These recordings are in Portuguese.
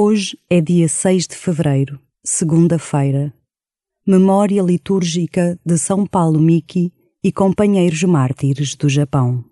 Hoje é dia 6 de fevereiro, segunda-feira. Memória litúrgica de São Paulo Miki e companheiros mártires do Japão.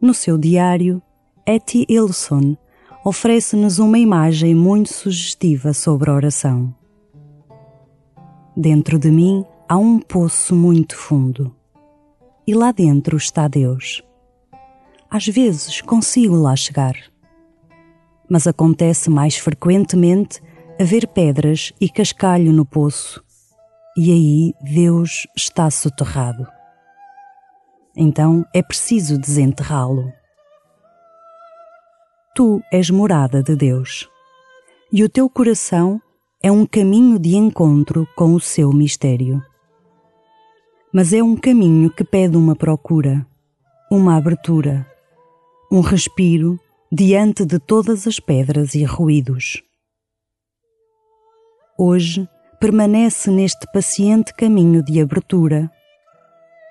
No seu diário, Etty Ilson oferece-nos uma imagem muito sugestiva sobre a oração. Dentro de mim há um poço muito fundo. E lá dentro está Deus. Às vezes consigo lá chegar. Mas acontece mais frequentemente haver pedras e cascalho no poço, e aí Deus está soterrado. Então é preciso desenterrá-lo. Tu és morada de Deus, e o teu coração é um caminho de encontro com o seu mistério. Mas é um caminho que pede uma procura, uma abertura, um respiro diante de todas as pedras e ruídos. Hoje permanece neste paciente caminho de abertura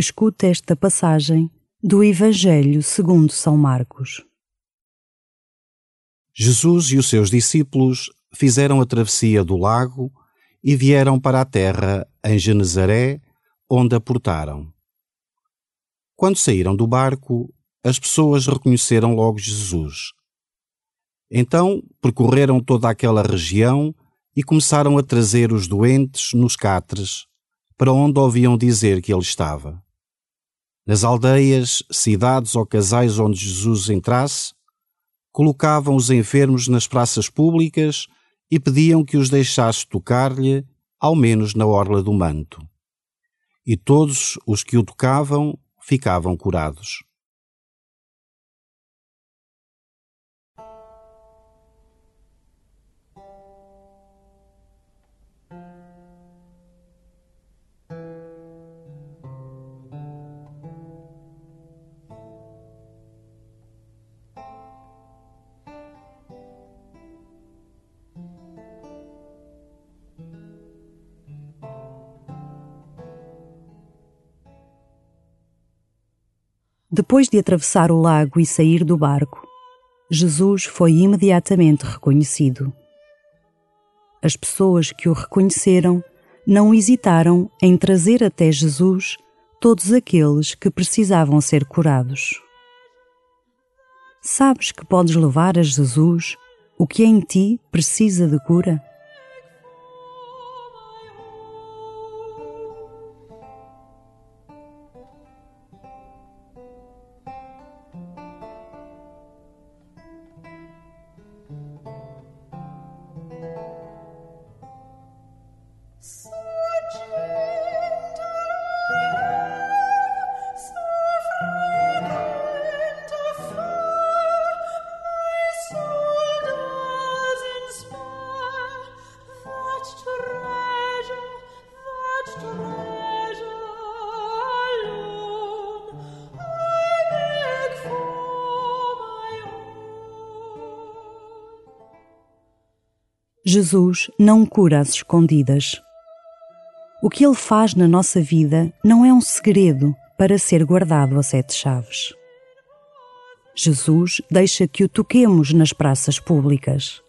Escuta esta passagem do Evangelho segundo São Marcos. Jesus e os seus discípulos fizeram a travessia do lago e vieram para a terra em Genezaré, onde aportaram. Quando saíram do barco, as pessoas reconheceram logo Jesus. Então percorreram toda aquela região e começaram a trazer os doentes nos catres, para onde ouviam dizer que ele estava. Nas aldeias, cidades ou casais onde Jesus entrasse, colocavam os enfermos nas praças públicas e pediam que os deixasse tocar-lhe, ao menos na orla do manto. E todos os que o tocavam ficavam curados. Depois de atravessar o lago e sair do barco, Jesus foi imediatamente reconhecido. As pessoas que o reconheceram não hesitaram em trazer até Jesus todos aqueles que precisavam ser curados. Sabes que podes levar a Jesus o que em ti precisa de cura? Jesus não cura às escondidas. O que ele faz na nossa vida não é um segredo para ser guardado a sete chaves. Jesus deixa que o toquemos nas praças públicas.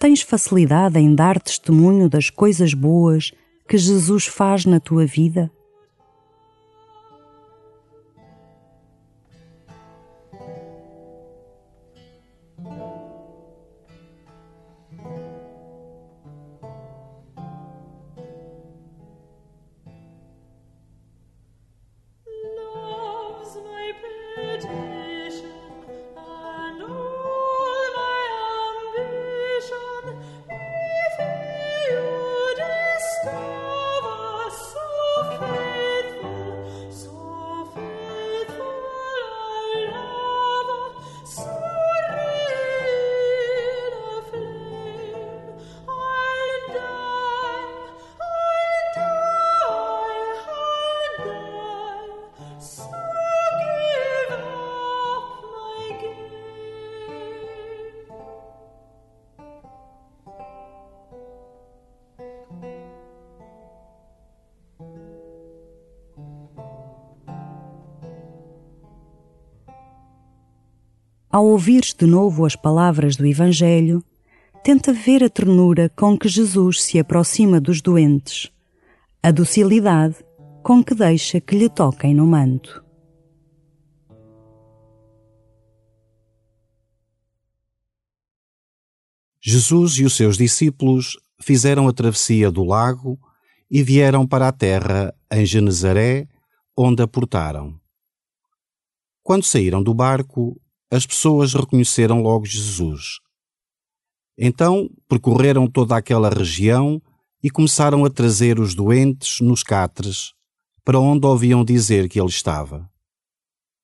Tens facilidade em dar testemunho das coisas boas que Jesus faz na tua vida? Ao ouvires de novo as palavras do Evangelho, tenta ver a ternura com que Jesus se aproxima dos doentes, a docilidade com que deixa que lhe toquem no manto. Jesus e os seus discípulos fizeram a travessia do lago e vieram para a terra em Genezaré, onde aportaram. Quando saíram do barco, as pessoas reconheceram logo Jesus. Então percorreram toda aquela região e começaram a trazer os doentes nos catres, para onde ouviam dizer que ele estava.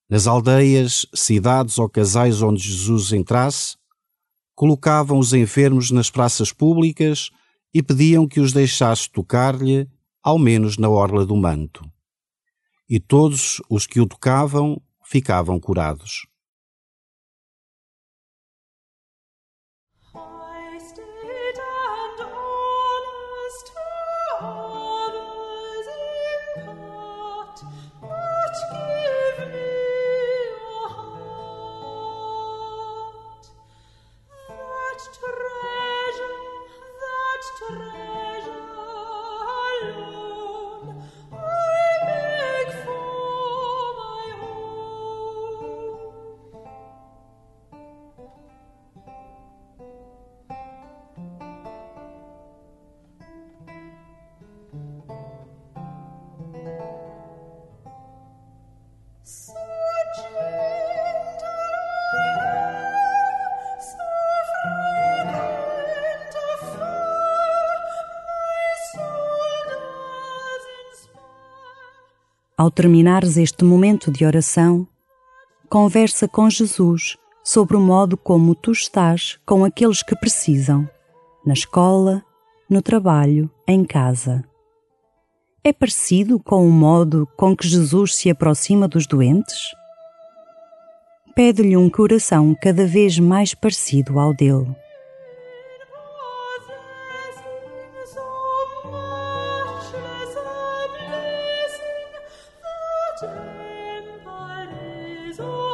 Nas aldeias, cidades ou casais onde Jesus entrasse, colocavam os enfermos nas praças públicas e pediam que os deixasse tocar-lhe, ao menos na orla do manto. E todos os que o tocavam ficavam curados. sorrow. Ao terminares este momento de oração, conversa com Jesus sobre o modo como tu estás com aqueles que precisam, na escola, no trabalho, em casa. É parecido com o modo com que Jesus se aproxima dos doentes? Pede-lhe um coração cada vez mais parecido ao dele. Is all